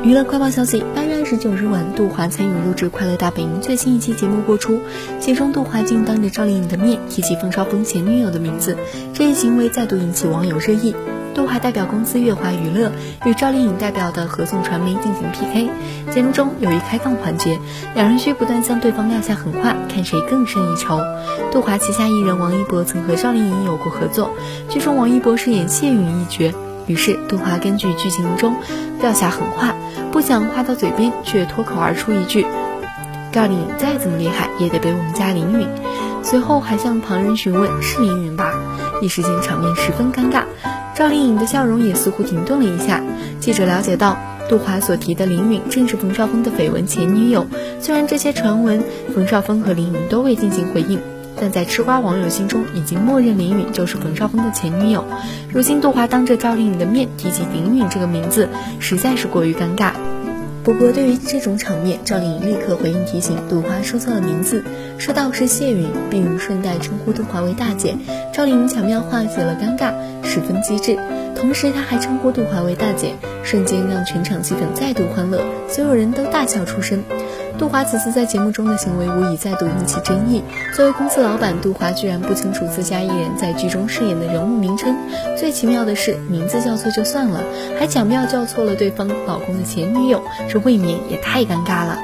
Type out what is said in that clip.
娱乐快报消息：八月二十九日晚，杜华参与录制《快乐大本营》最新一期节目播出，其中杜华竟当着赵丽颖的面提起冯绍峰前女友的名字，这一行为再度引起网友热议。杜华代表公司乐华娱乐与赵丽颖代表的合纵传媒进行 PK，节目中有一开放环节，两人需不断向对方撂下狠话，看谁更胜一筹。杜华旗下艺人王一博曾和赵丽颖有过合作，据说王一博饰演谢允一角。于是杜华根据剧情中撂下狠话，不想话到嘴边，却脱口而出一句：“赵丽颖再怎么厉害，也得被我们家林允。”随后还向旁人询问是林允吧，一时间场面十分尴尬。赵丽颖的笑容也似乎停顿了一下。记者了解到，杜华所提的林允正是冯绍峰的绯闻前女友。虽然这些传闻，冯绍峰和林允都未进行回应。但在吃瓜网友心中，已经默认林允就是冯绍峰的前女友。如今杜华当着赵丽颖的面提起林允这个名字，实在是过于尴尬。不过对于这种场面，赵丽颖立刻回应提醒杜华说错了名字，说到是谢允，并顺带称呼杜华为大姐。赵丽颖巧妙化解了尴尬，十分机智。同时，他还称呼杜华为大姐，瞬间让全场气氛再度欢乐，所有人都大笑出声。杜华此次在节目中的行为无疑再度引起争议。作为公司老板，杜华居然不清楚自家艺人在剧中饰演的人物名称。最奇妙的是，名字叫错就算了，还巧妙叫错了对方老公的前女友，这未免也太尴尬了。